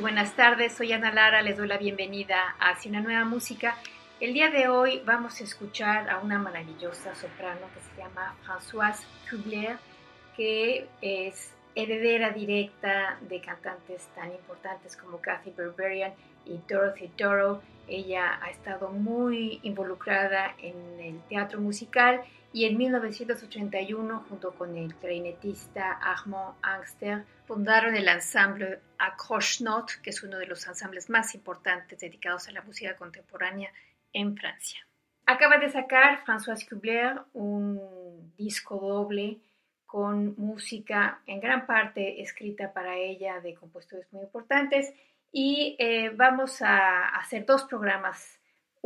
Buenas tardes, soy Ana Lara, les doy la bienvenida a Hacia una nueva música. El día de hoy vamos a escuchar a una maravillosa soprano que se llama Françoise Kubler, que es heredera directa de cantantes tan importantes como Kathy Berberian y Dorothy Doro. Ella ha estado muy involucrada en el teatro musical y en 1981, junto con el clarinetista Armand Angster, fundaron el ensamble Accroche-Note, que es uno de los ensambles más importantes dedicados a la música contemporánea en Francia. Acaba de sacar François Kubler un disco doble con música en gran parte escrita para ella de compositores muy importantes y eh, vamos a hacer dos programas,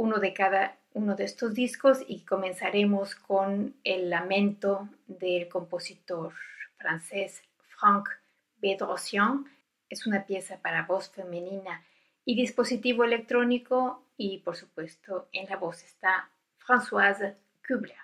uno de cada uno de estos discos y comenzaremos con el lamento del compositor francés Franck Bedrosian. Es una pieza para voz femenina y dispositivo electrónico y por supuesto en la voz está Françoise Kubler.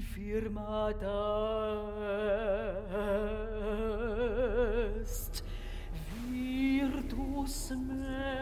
Firma dast virtus me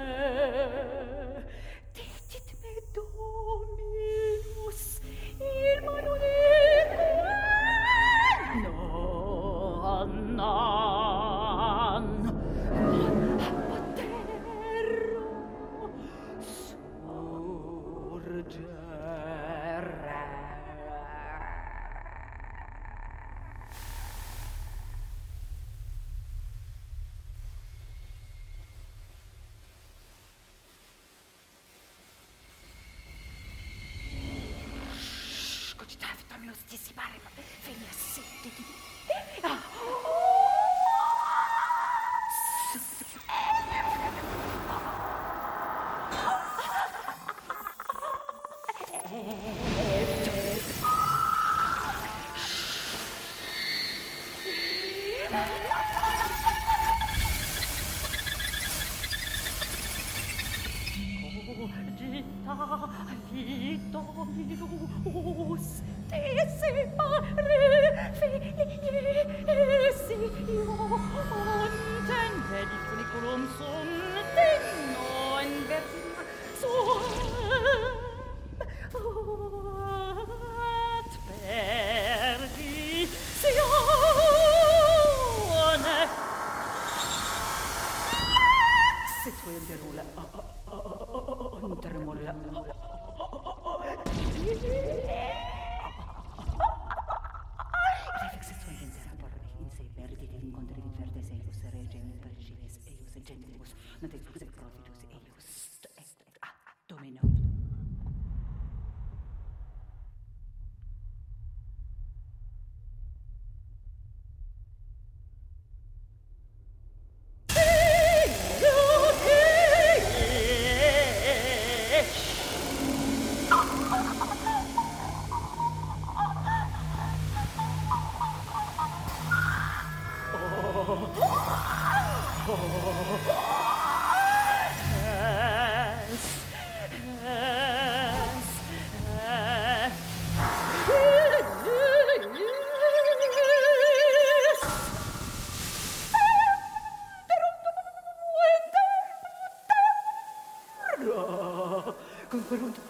por último.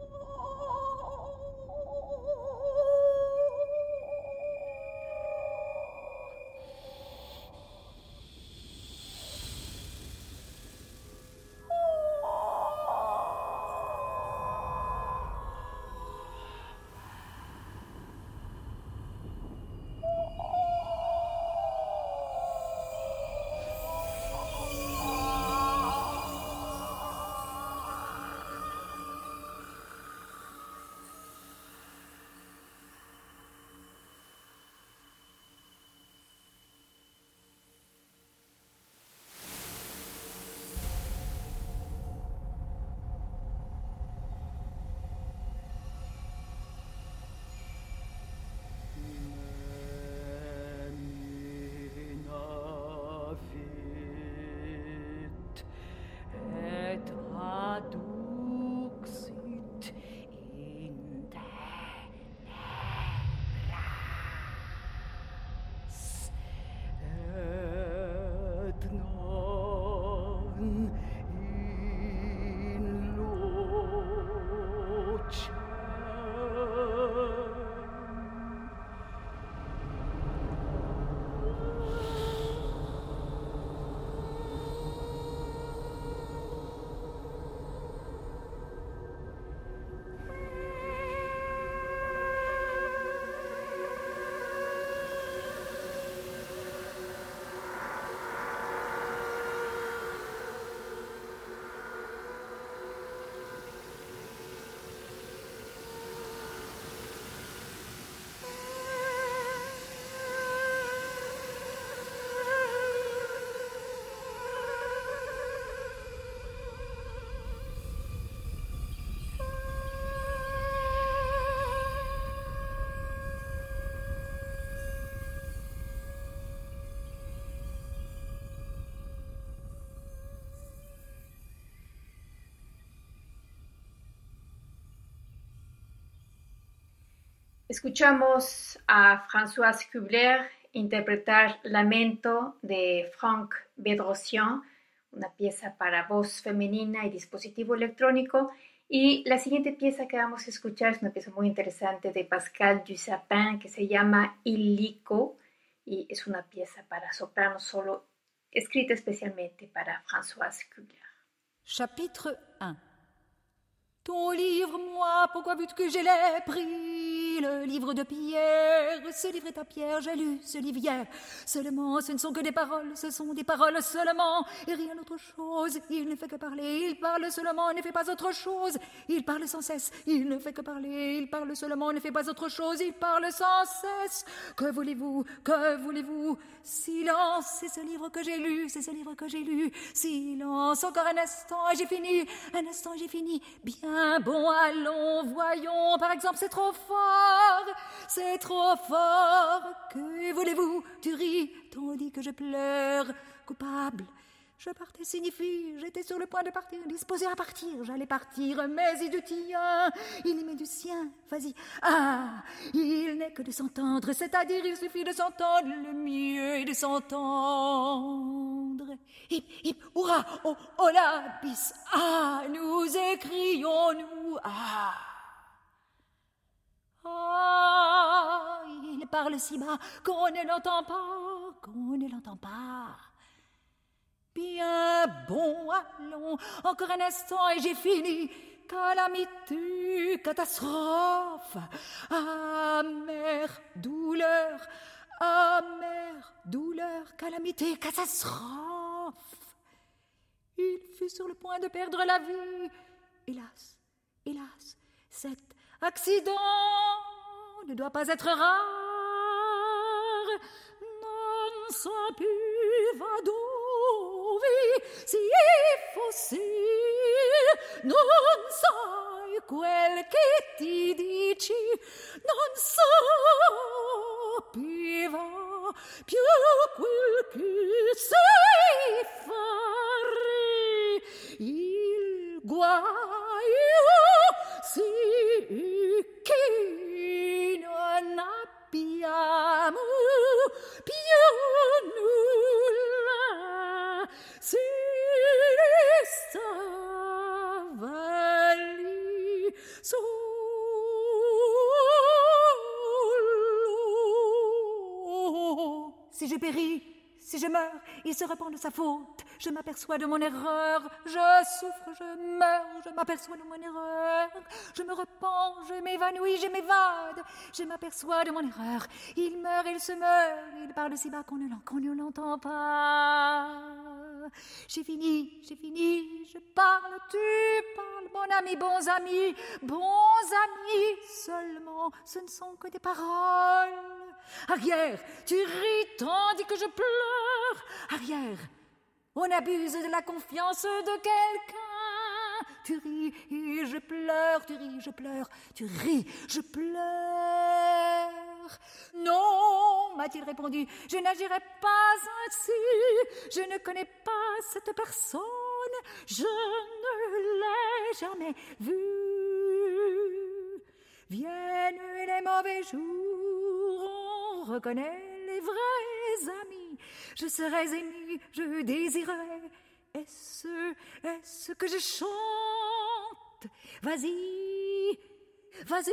oh, whoa, whoa. Escuchamos a Françoise Kubler interpretar Lamento de Franck Bedrosian, una pieza para voz femenina y dispositivo electrónico. Y la siguiente pieza que vamos a escuchar es una pieza muy interesante de Pascal Dussapin que se llama Illico y es una pieza para soprano solo, escrita especialmente para Françoise Kubler. Chapitre 1 Ton livre, moi, pourquoi vu que je l'ai pris Le livre de Pierre, ce livre est à Pierre, j'ai lu ce livre hier. Seulement, ce ne sont que des paroles, ce sont des paroles seulement, et rien d'autre chose. Il ne fait que parler, il parle seulement, il ne fait pas autre chose. Il parle sans cesse, il ne fait que parler, il parle seulement, ne fait pas autre chose, il parle sans cesse. Que voulez-vous, que voulez-vous? Silence, c'est ce livre que j'ai lu, c'est ce livre que j'ai lu. Silence, encore un instant, et j'ai fini, un instant, j'ai fini. Bien bon, allons, voyons, par exemple, c'est trop fort, c'est trop fort. Que voulez-vous Tu ris, tandis que je pleure, coupable. Je partais signifie, j'étais sur le point de partir, disposé à partir, j'allais partir, mais il du tien, il met du sien, vas-y. Ah, il n'est que de s'entendre, c'est-à-dire il suffit de s'entendre, le mieux est de s'entendre. Hip, hip, hurrah, oh, oh la bis, ah, nous écrions, nous. Ah, il parle si bas qu'on ne l'entend pas, qu'on ne l'entend pas. Bien bon, allons, encore un instant et j'ai fini. Calamité, catastrophe, amère douleur, amère douleur, calamité, catastrophe. Il fut sur le point de perdre la vie. Hélas, hélas, cet accident ne doit pas être rare. Non sapevado si fossi non sai quel che ti dici non sapeva più quel che sei fare il guaio sì che abbiamo più nulla si stava lì solo si je péris si je meurs, il se repent de sa faute. Je m'aperçois de mon erreur. Je souffre, je meurs, je m'aperçois de mon erreur. Je me repens, je m'évanouis, je m'évade. Je m'aperçois de mon erreur. Il meurt, il se meurt. Il parle si bas qu'on ne qu'on ne l'entend pas. J'ai fini, j'ai fini. Je parle, tu parles, mon ami, bons amis, bons amis. Seulement, ce ne sont que des paroles. Arrière, tu ris tandis que je pleure. Arrière, on abuse de la confiance de quelqu'un. Tu ris et je pleure, tu ris, je pleure, tu ris, je pleure. Non, m'a-t-il répondu, je n'agirai pas ainsi. Je ne connais pas cette personne. Je ne l'ai jamais vue. Viennent les mauvais jours, on reconnaît les vrais amis. Je serais ému, je désirerais. Est-ce, est-ce que je chante? Vas-y, vas-y,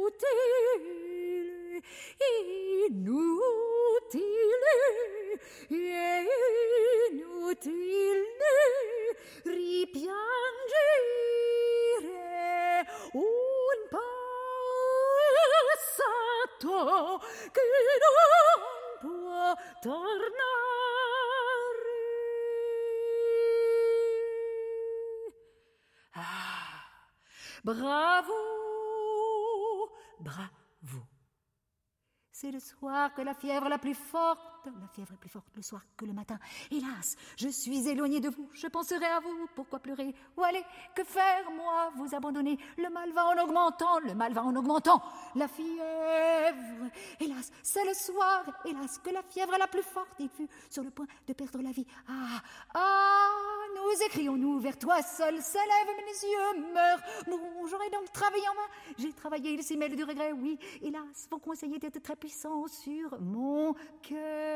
inutile, inutile, inutile, ripiangere un passato che. Ah, bravo, bravo. C'est le soir que la fièvre la plus forte La fièvre est plus forte le soir que le matin. Hélas, je suis éloignée de vous. Je penserai à vous. Pourquoi pleurer? Où aller? Que faire, moi? Vous abandonner? Le mal va en augmentant. Le mal va en augmentant. La fièvre. Hélas, c'est le soir. Hélas, que la fièvre est la plus forte. Il fut sur le point de perdre la vie. Ah, ah, nous écrions-nous vers toi seul. S'élève, mes yeux meurent. Bon, j'aurais donc travaillé en main. J'ai travaillé, il s'y mêle du regret, oui. Hélas, vos conseillers étaient très puissants sur mon cœur.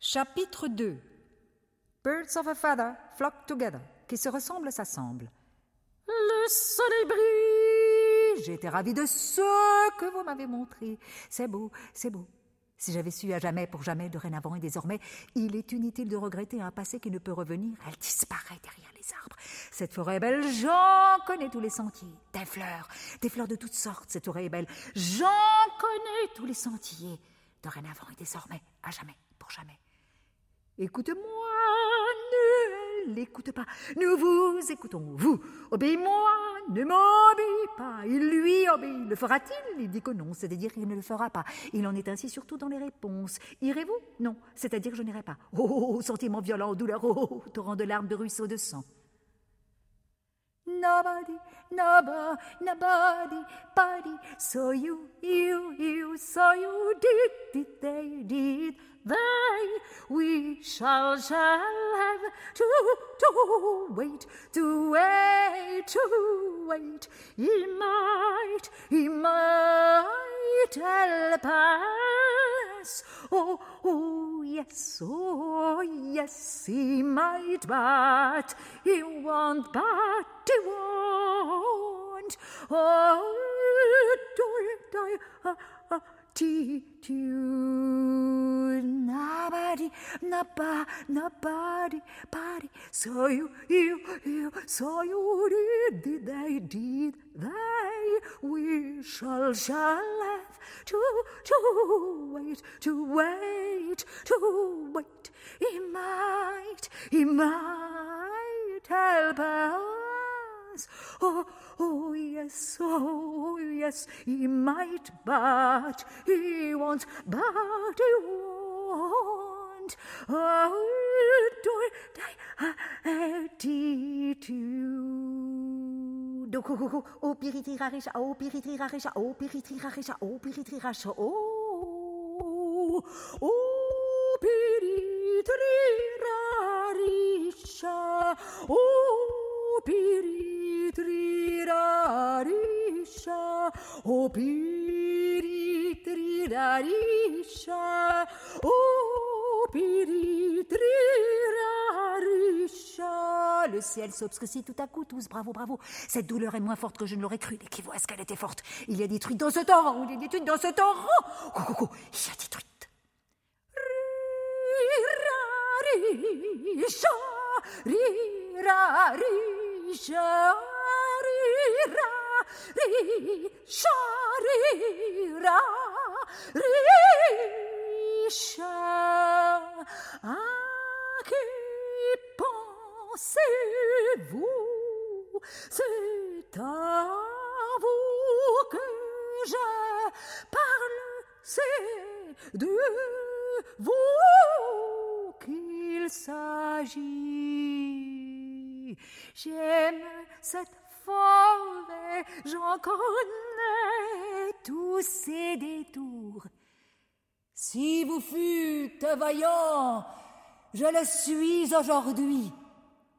Chapitre 2 Birds of a feather flock together, qui se ressemblent s'assemblent. Le soleil brille J'ai été ravie de ce que vous m'avez montré. C'est beau, c'est beau. Si j'avais su à jamais, pour jamais, dorénavant et désormais, il est inutile de regretter un passé qui ne peut revenir. Elle disparaît derrière les arbres. Cette forêt est belle, j'en connais tous les sentiers. Des fleurs, des fleurs de toutes sortes, cette forêt est belle. J'en connais tous les sentiers. Dorénavant et désormais, à jamais, pour jamais. Écoute-moi, ne l'écoute pas. Nous vous écoutons, vous. Obéis-moi, ne m'obéis Il lui obéit. Le fera-t-il? Il dit que non, c'est-à-dire qu'il ne le fera pas. Il en est ainsi surtout dans les réponses. Irez-vous? Non, c'est-à-dire je n'irai pas. Oh, sentiment violent, douleur, oh, torrent de larmes, de ruisseaux de sang. Nobody, nobody, nobody, body. So you, you, you, so you did, did, they did they? We shall shall have to to wait to wait to wait. He might he might help us oh oh yes oh yes he might but he won't but he won't. Oh do it uh, uh, Nobody, nobody, nobody, body. So you, you, you, so you did, did they, did they? We shall, shall have to, to wait, to wait, to wait. He might, he might help us. Oh, Oh, yes, oh, yes, he might, but he won't, but he won't. und door thy attitude. O piritirarisa, o piritirarisa, o piritirarisa, o piritirarisa, o, o piritirarisa, o piritirarisa, o piritirarisa. Le ciel s'obscurcit tout à coup, tous, bravo, bravo. Cette douleur est moins forte que je ne l'aurais cru. Est-ce qu'elle était forte Il y a des trucs dans ce torrent, il y a des trucs dans ce torrent. Oh, il y a des trucs. Rirarisha, rirarisha rira, ri, sha, rira, risha. À qui pensez-vous? C'est à vous que je parle, c'est de vous qu'il s'agit. J'aime cette forêt, j'en connais tous ces détours. Si vous fûtes vaillant, je le suis aujourd'hui,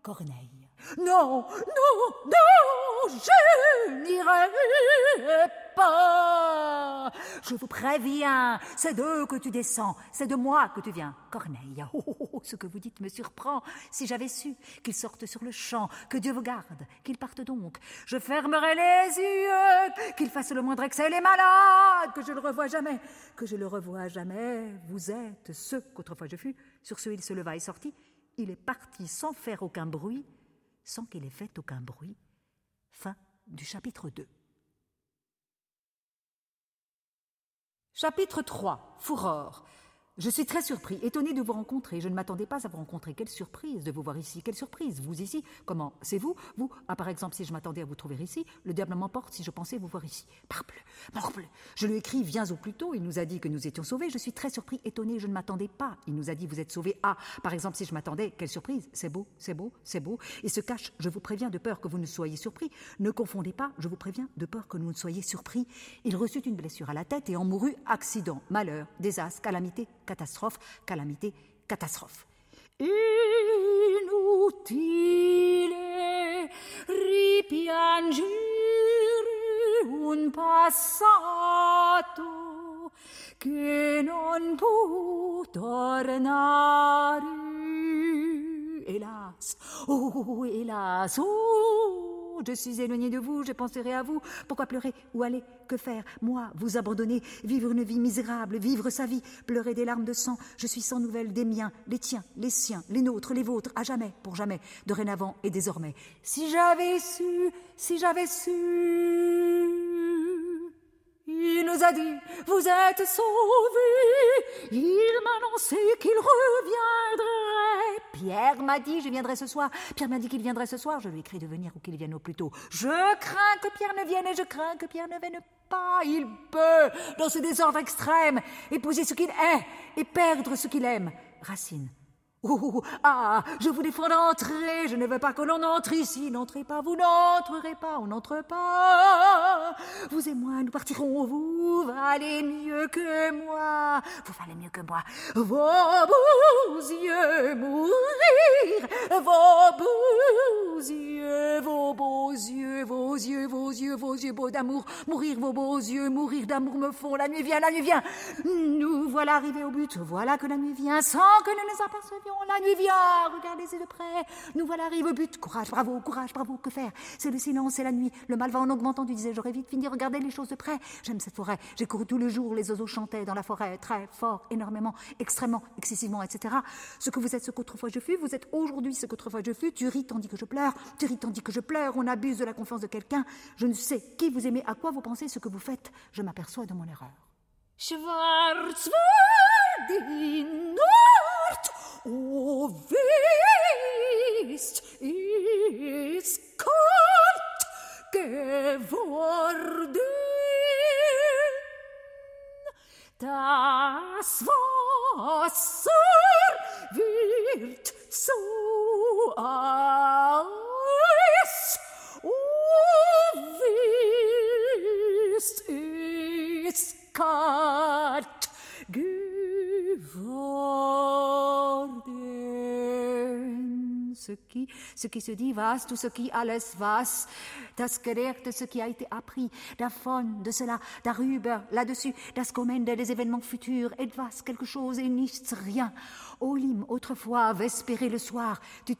Corneille. Non, non, non, je n'irai pas. Je vous préviens, c'est d'eux que tu descends, c'est de moi que tu viens. Corneille, oh, oh, oh, ce que vous dites me surprend. Si j'avais su qu'ils sortent sur le champ, que Dieu vous garde, qu'ils partent donc, je fermerais les yeux, qu'ils fassent le moindre excès les malades, que je le revoie jamais, que je le revois jamais. Vous êtes ceux qu'autrefois je fus. Sur ce, il se leva et sortit. Il est parti sans faire aucun bruit sans qu'il ait fait aucun bruit. Fin du chapitre 2. Chapitre 3. Fourreur. Je suis très surpris, étonné de vous rencontrer. Je ne m'attendais pas à vous rencontrer. Quelle surprise de vous voir ici. Quelle surprise. Vous ici Comment C'est vous? Vous ah, Par exemple, si je m'attendais à vous trouver ici, le diable m'emporte si je pensais vous voir ici. Parbleu, morbleu. Je lui écris Viens au plus tôt. Il nous a dit que nous étions sauvés. Je suis très surpris, étonné. Je ne m'attendais pas. Il nous a dit Vous êtes sauvés. Ah, par exemple, si je m'attendais, quelle surprise. C'est beau, c'est beau, c'est beau. Et se cache, je vous préviens, de peur que vous ne soyez surpris. Ne confondez pas, je vous préviens, de peur que nous ne soyez surpris. Il reçut une blessure à la tête et en mourut accident, malheur, désastre, calamité, catastrophe, calamité, catastrophe. Inutile ripiangere un passato che non può tornare. Hélas, oh hélas, oh je suis éloigné de vous, je penserai à vous. Pourquoi pleurer Où aller? Que faire? Moi, vous abandonner, vivre une vie misérable, vivre sa vie, pleurer des larmes de sang. Je suis sans nouvelles des miens, les tiens, les siens, les nôtres, les vôtres, à jamais, pour jamais, dorénavant et désormais. Si j'avais su, si j'avais su. Il nous a dit, vous êtes sauvés. Il m'a annoncé qu'il reviendrait. Pierre m'a dit, je viendrai ce soir. Pierre m'a dit qu'il viendrait ce soir. Je lui ai écrit de venir ou qu'il vienne au plus tôt. Je crains que Pierre ne vienne et je crains que Pierre ne vienne pas. Il peut, dans ce désordre extrême, épouser ce qu'il est et perdre ce qu'il aime. Racine. Oh, ah, je vous défends d'entrer, je ne veux pas que l'on entre ici, n'entrez pas, vous n'entrerez pas, on n'entre pas. Vous et moi, nous partirons, vous valez mieux que moi, vous valez mieux que moi. Vos beaux yeux mourir, vos beaux yeux, vos beaux yeux, vos yeux, vos yeux, vos yeux beaux d'amour, mourir. Vos beaux yeux, mourir d'amour me font, la nuit vient, la nuit vient. Nous voilà arrivés au but, voilà que la nuit vient, sans que nous nous apercevions la nuit vient, regardez-y de près. Nous voilà arrivés au but. Courage, bravo, courage, bravo, que faire? C'est le silence, c'est la nuit. Le mal va en augmentant, tu disais, j'aurais vite fini, regardez les choses de près. J'aime cette forêt. J'ai couru tout le jour, les oiseaux chantaient dans la forêt, très fort, énormément, extrêmement, excessivement, etc. Ce que vous êtes, ce qu'autrefois je fus, vous êtes aujourd'hui ce qu'autrefois je fus. Tu ris tandis que je pleure, tu ris tandis que je pleure. On abuse de la confiance de quelqu'un. Je ne sais qui vous aimez, à quoi vous pensez, ce que vous faites. Je m'aperçois de mon erreur. Schwarzwald O wisst, ist kalt geworden. Das Wasser wird so eis. O wisst, ist kalt geworden. For. Ce qui, ce qui se dit was, tout ce qui alles was, das Gelehrte, ce qui a été appris, davon, de cela, darüber, là-dessus, das Kommende, les événements futurs, etwas, quelque chose et nichts, rien. Olim, autrefois, vespéré le soir, tu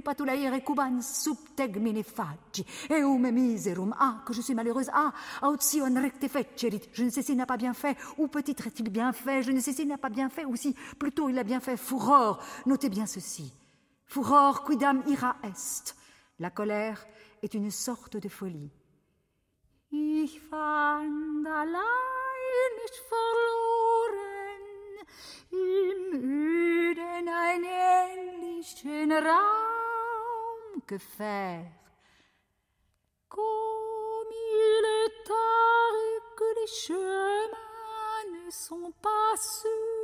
patulaire cuban subteg mine facci, eume miserum, ah, que je suis malheureuse, ah, autsion recte fecerit, je ne sais s'il n'a pas bien fait, ou peut-être a-t-il bien fait, je ne sais s'il n'a pas bien fait, ou si, plutôt, il a bien fait, furor, notez bien ceci. Furor quidam ira est. La colère est une sorte de folie. Ich fand allein nicht verloren, im Öden ein ähnlichen Raum. Faire? Comme il est tard que les chemins ne sont pas sûrs,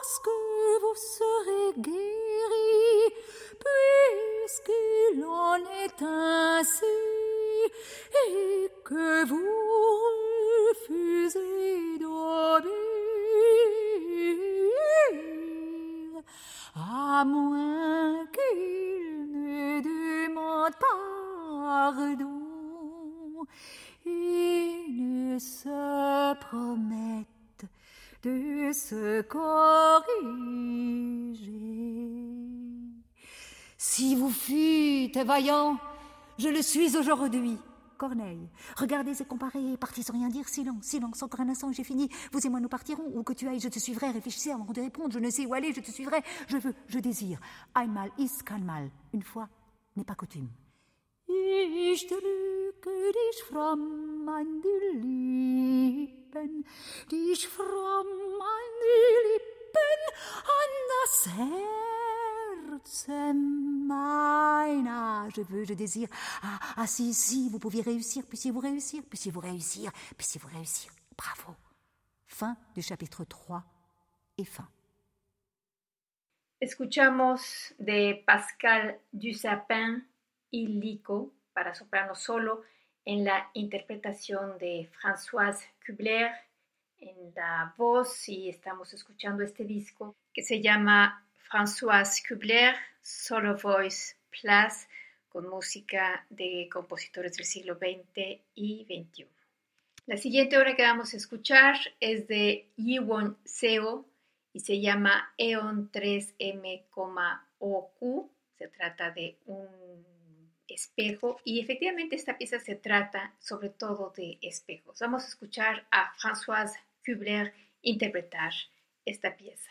lorsque vous serez guéri, puisqu'il en est ainsi, et que vous refusez d'obéir, à moins qu'il ne demande pardon. Et ne se promette de se corriger. Si vous fûtes vaillant, je le suis aujourd'hui. Corneille, regardez et comparez, partez sans rien dire, silence, silence, encore un instant, j'ai fini. Vous et moi nous partirons, où que tu ailles, je te suivrai, réfléchissez avant de répondre, je ne sais où aller, je te suivrai, je veux, je désire. Einmal ist Mal, une fois n'est pas coutume. Ich drücke dich fromm an die Lippen, dich fromm an die Lippen, an das Herz meiner. Je veux, je désire. Ah, ah, si, si, vous pouviez réussir, puissiez-vous réussir, puissiez-vous réussir, puissiez-vous réussir. Bravo. Fin du chapitre 3 et fin. Escuchamos de Pascal Dusapin Illico para soprano solo en la interpretación de Françoise Kubler en la voz y estamos escuchando este disco que se llama Françoise Kubler Solo Voice Plus con música de compositores del siglo XX y XXI. La siguiente obra que vamos a escuchar es de Yiwon Seo y se llama Eon 3M, OQ. Se trata de un espejo y efectivamente esta pieza se trata sobre todo de espejos. Vamos a escuchar a Françoise Kubler interpretar esta pieza.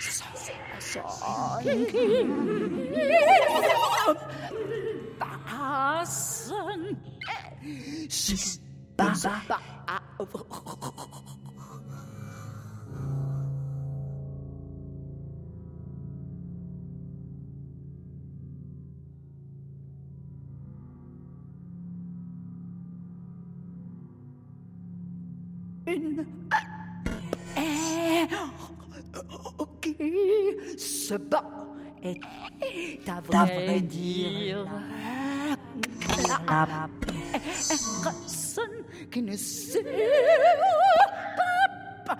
谢谢啊声大声啊 se bat est à vrai dire la personne qui ne sait pas.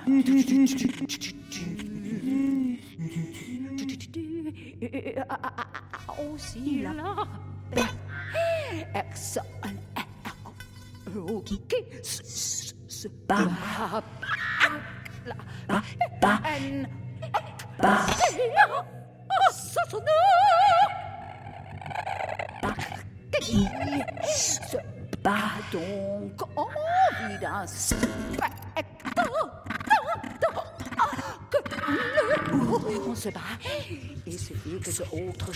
Aussi la personne qui se bat. La qui se bat donc on se bat et que ce autre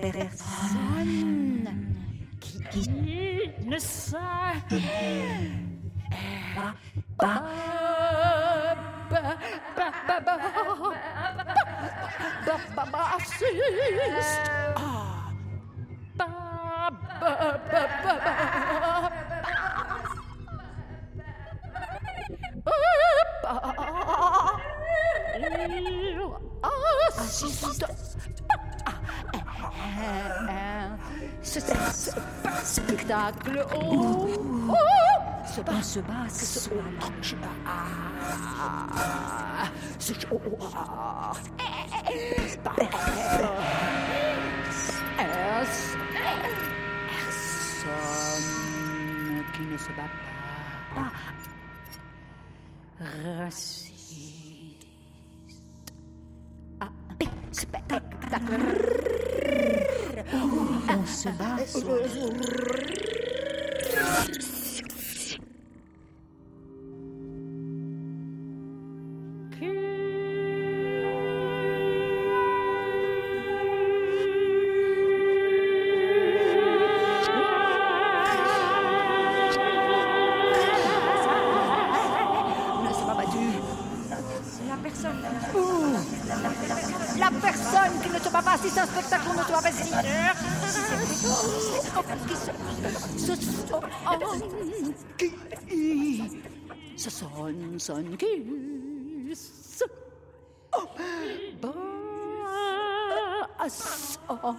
personne qui ne sait pas spectacle. Oh, oh, se bat, se bat, se Personne qui ne se bat pas. Raciste. Ah, spectacle. On se bat. あ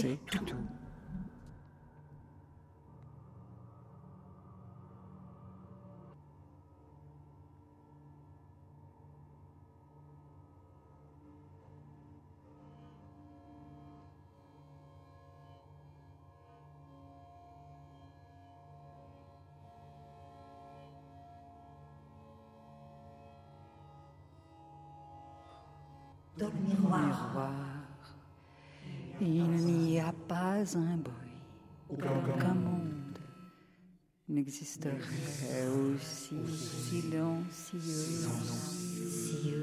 C'est tout. Dans pas un bruit, aucun monde. n'existerait aussi silencieux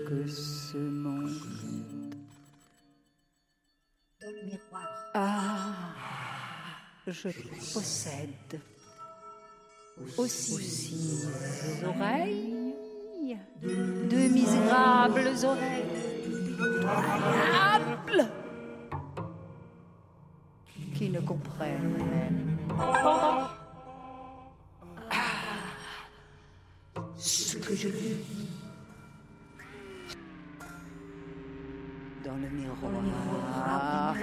que ce monde. dans le miroir, Ah, je possède aussi des oreilles, de misérables oreilles, qui ne comprennent. Ce que je dis dans le miroir. Ah,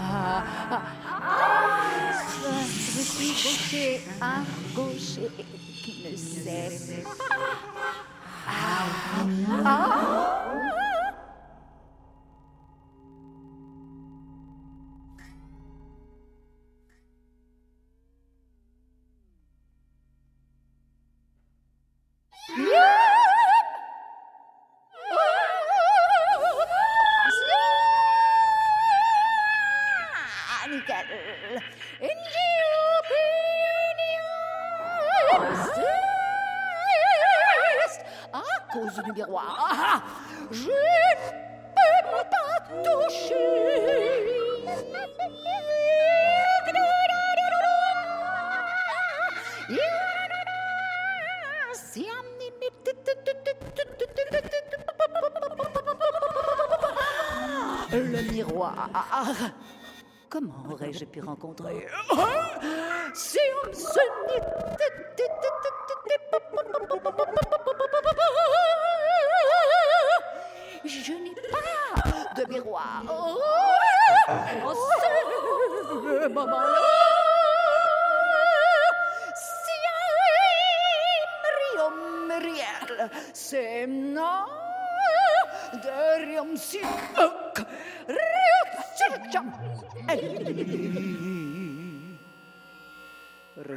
ah, ah, je suis gaucher, un gaucher qui ne sait Ah, du miroir, Ah, je ne peux pas toucher. Le miroir. Comment aurais-je pu rencontrer? Si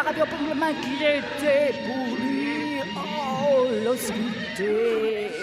rappeler pour le main qu'il était pour lui. Oh, l'hostilité.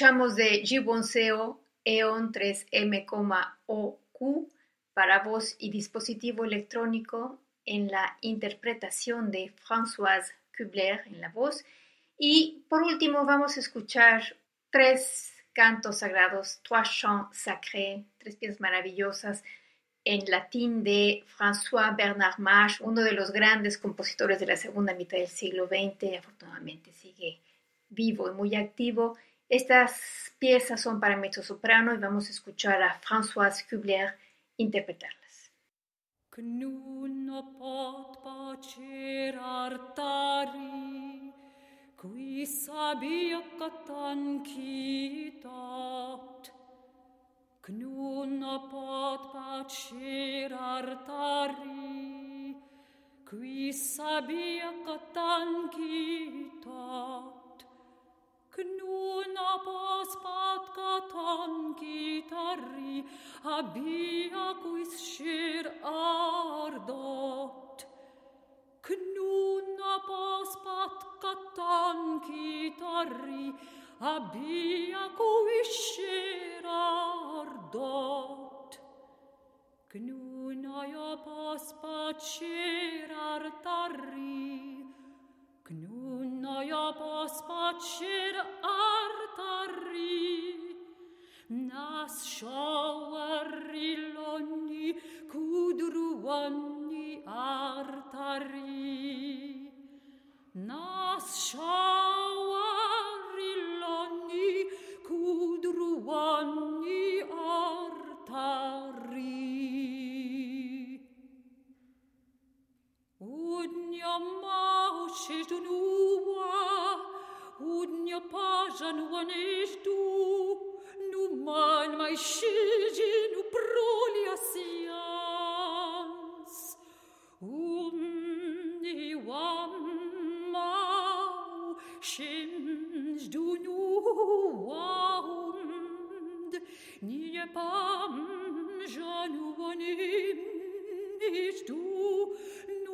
Escuchamos de Gibbonseo EON 3M,OQ para voz y dispositivo electrónico en la interpretación de Françoise Kubler en la voz. Y por último vamos a escuchar tres cantos sagrados, Trois Chants Sacrés, tres piezas maravillosas en latín de François Bernard Mach, uno de los grandes compositores de la segunda mitad del siglo XX, afortunadamente sigue vivo y muy activo. Estas piezas son para mezzo-soprano y vamos a escuchar a Françoise Kubler interpretarlas. qui sabia Cnuna pot pacer artari, qui sabia catancitat. una pospatkaton kitarri abia quis shir ardot. Knuna pospatkaton kitarri abia quis shir ardot. Knuna jo pospatshir artarri Najopos pačir artari, nas šauariloni, kudruani artari. Nas šauariloni, kudruwani artari. Udnia maushit nuwa, udnia pajan waneshtu, nu man mai shiji nu proliasians. Umni wam mau du du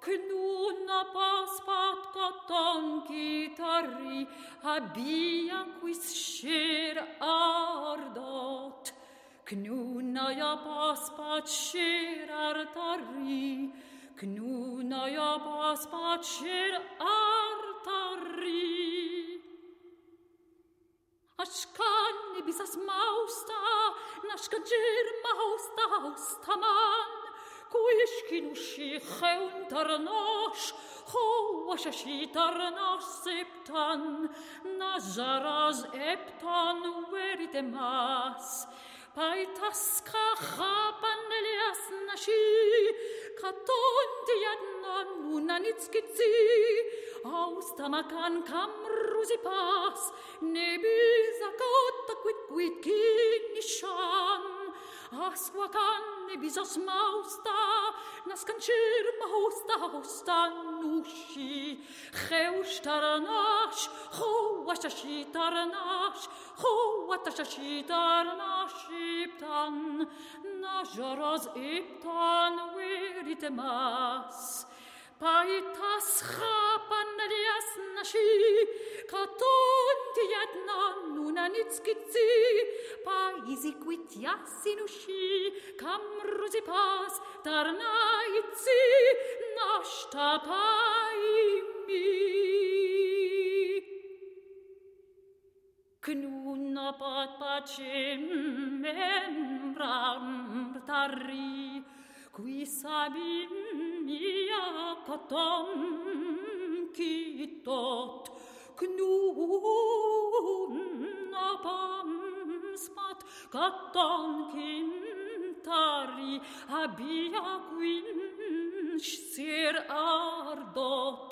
Cnuna pas pat catancitari, abia quis scer ardot. Cnuna ja pas pacer artari, Cnuna ja pas pacer artari. Ashkan ibisas mausta, nashka jir mausta austaman, kuishkin ushi cheun tarnosh, ho ashashi tarnosh septan, nazaraz eptan veritemas, paitas kachapan elias nashi, katon diadnan unanitskitzi, austamakan kamrusipas, nebisa kautta quid quid kinishan, aswakan ne bisos mausta nascan cir mausta hosta nushi kheu staranash ho washashi taranash ho watashashi taranash iptan najaraz iptan wiritemas mas paitas rapan lias nashi katon tiat nan nun anitskitsi paisi quit yasin kam kamrusi pas tarnaitsi nashta paimi knuna pat pacem membram tarri, Qui s'abîmia katam kitot knun apamsmat katam kintari abia quin sir ardot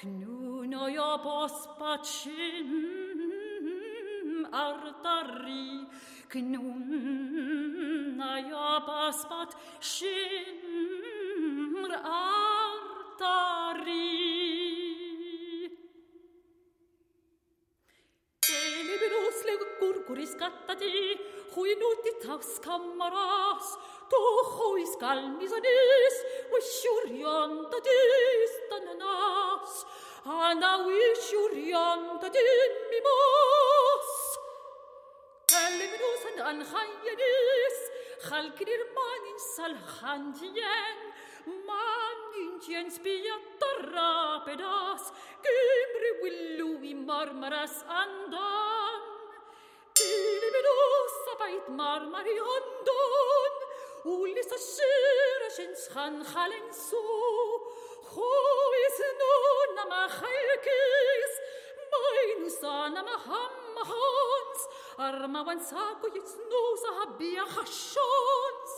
knun oia pospacim artarii, knunna ja paspat și artarii. Eliberos le gurguris cattati, hui nuti taus cammaras, to huis calmisanis, ushuriantatis tananas, ana ushuriantatin mimos. عن خيرس خلق رمان سلخان جين مام جين سبيا طرا بداس كبر ولوي مرمرس أندان تيلي بلوس سبايت مرمري أندان ولسه الشيرة شنسخان خالنسو خويس نون ما خيكيس ماينو سانا ما هم هونس أرمى وانساكو يتسنوسا هبيا خشونس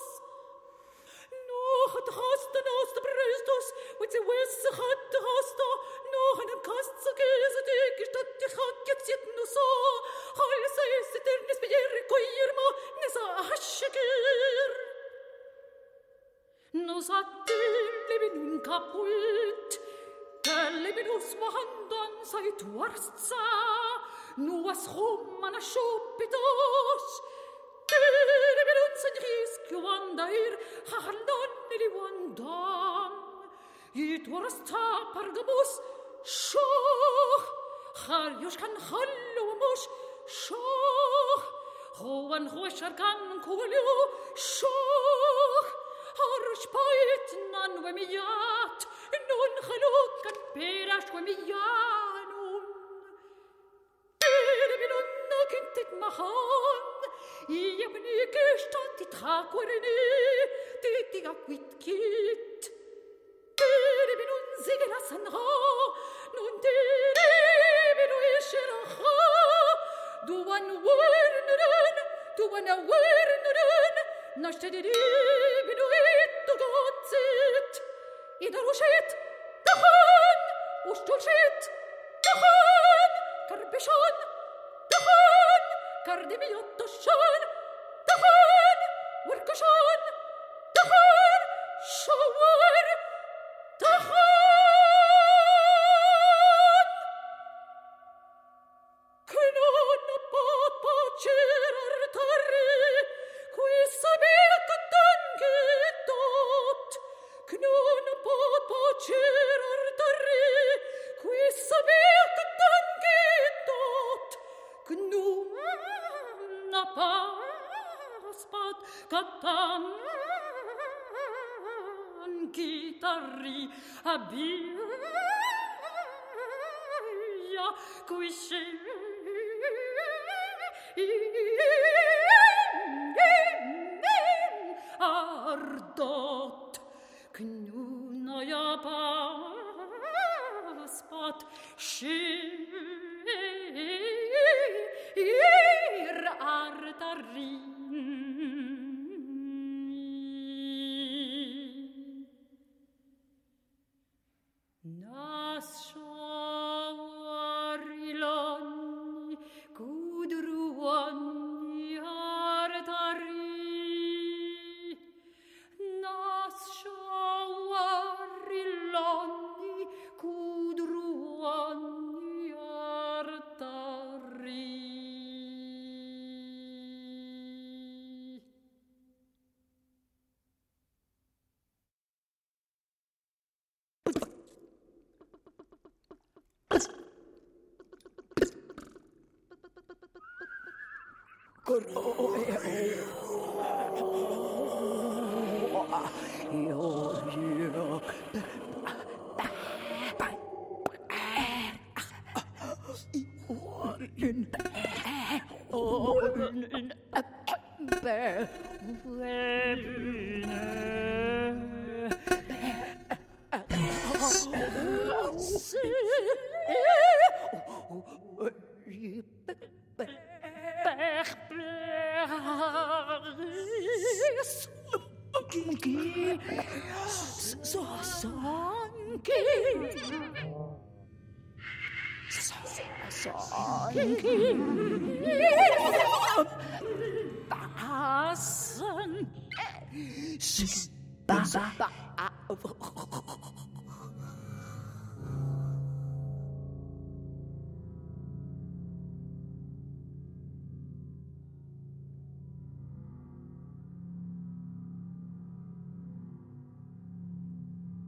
نوخ تخاست ناس تبرزتوس وتويس خد تخاستا نوخ انا مكاست سكيز ديك اشتد تخاك يتسيت نوسا خالص يستر نسبير كوير ما نسا هشكير نوسا تيم لبنون كابوت تلبنوس وهندان سايت ورسا nuas homman a siopit os. Dyr y berwt yn rhys gwandair, ha harlon ili wandan. It waras tapar ar gabws, sioch. Charios kan hallo amus, sioch. Hoan hwys ar gan cwlio, sioch. Harsh paet nan wemiat, nun chalwg perash peras wemiat. يبني قشطة تتخاكورني تتيغا كويت كيت تيري بنو نزيغ لسنغا نونديري بنو يشرخا دوان ورنرن دوان ورنرن نشتدري بنو يتغطيت إذا رشيت تخن وشتوشيت تخن كربشان Cardemillotto Sean, Tahan, Workashan, Tahan, Shawan. She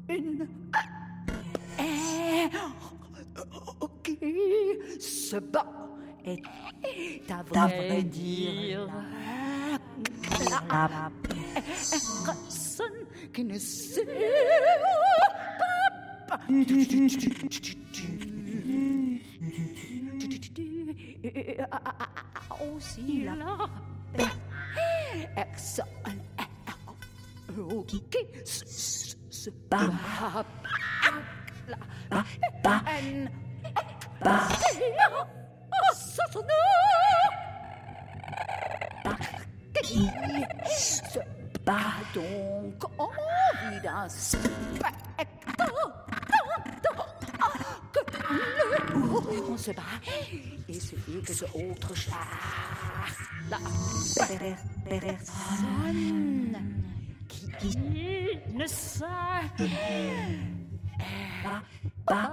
Une... Eh... Qui se bat. Est à vrai dire. personne qui ne sait pas. Aussi là. Excellent. Ok. Bam. Bam. Bam. Bam. Bat donc envie d'un spectacle que on se bat et celui que ce autre personne qui ne sait pas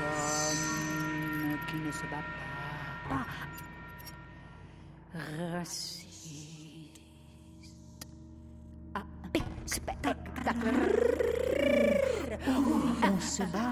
personne qui ne se bat pas. Raciste. Ah, spectacle. On se bat.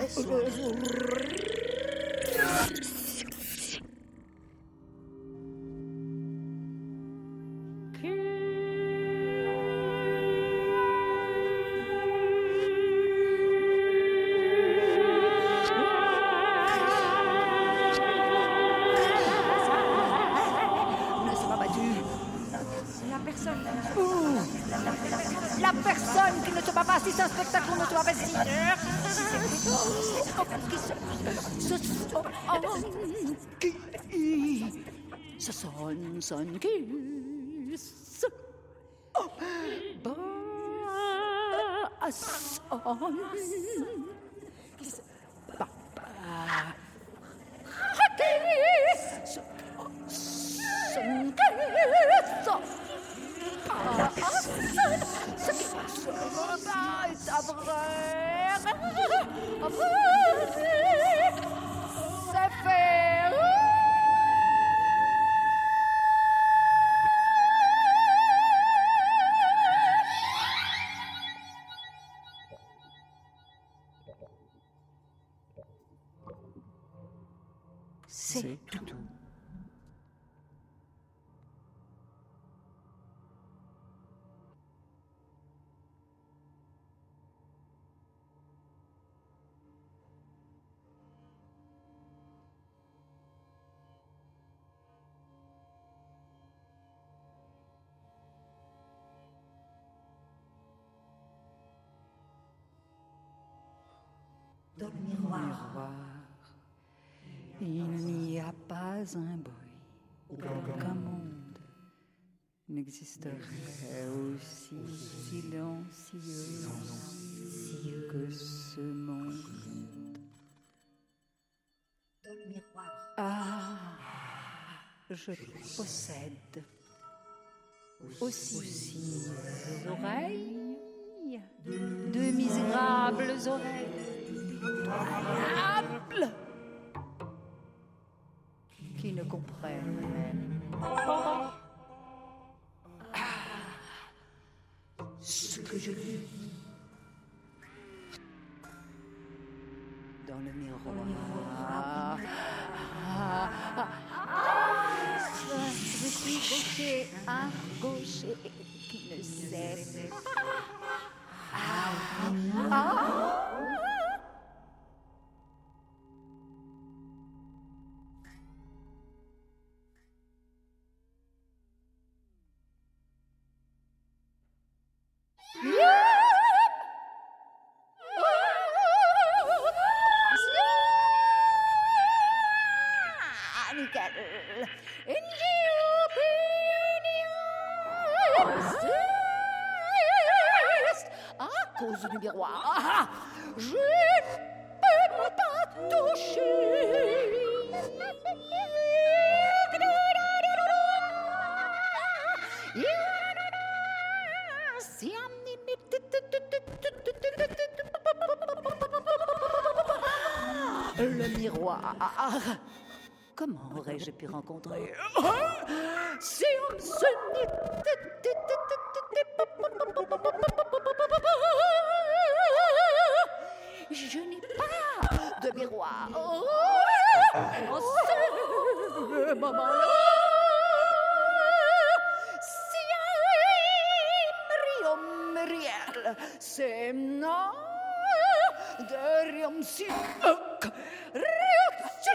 あ、C'est tout. Pas un bruit, aucun monde. n'existerait aussi silencieux que ce monde. dans le miroir, Ah, je possède aussi des oreilles, de misérables oreilles, qui ne comprennent même pas ce que je dis dans le miroir. Ah, ah, ah, je suis gaucher, un gaucher qui ne sait pas. Ah, ah, nickel. In à cause du miroir. Ah, je ne peux pas toucher. Le miroir. Comment aurais-je pu rencontrer Si on se Je n'ai pas de miroir. En ce moment-là, Riel, c'est non de riom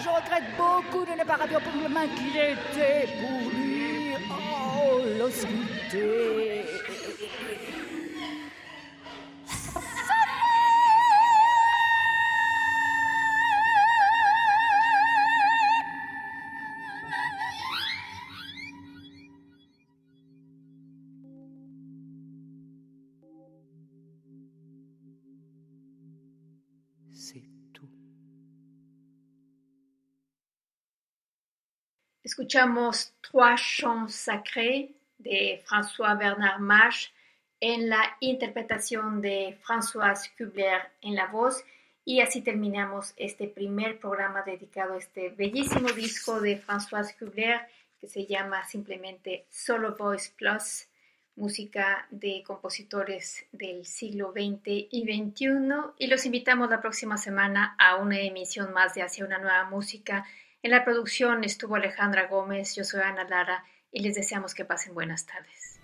Je regrette beaucoup de ne pas rappeler pour le main qu'il était pour lui. Oh, l'hostilité. Escuchamos Trois chants sacrés de François Bernard Mache en la interpretación de Françoise Kubler en la voz y así terminamos este primer programa dedicado a este bellísimo disco de Françoise Kubler que se llama simplemente Solo Voice Plus, música de compositores del siglo XX y XXI y los invitamos la próxima semana a una emisión más de Hacia una nueva música. En la producción estuvo Alejandra Gómez, yo soy Ana Lara y les deseamos que pasen buenas tardes.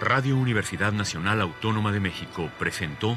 Radio Universidad Nacional Autónoma de México presentó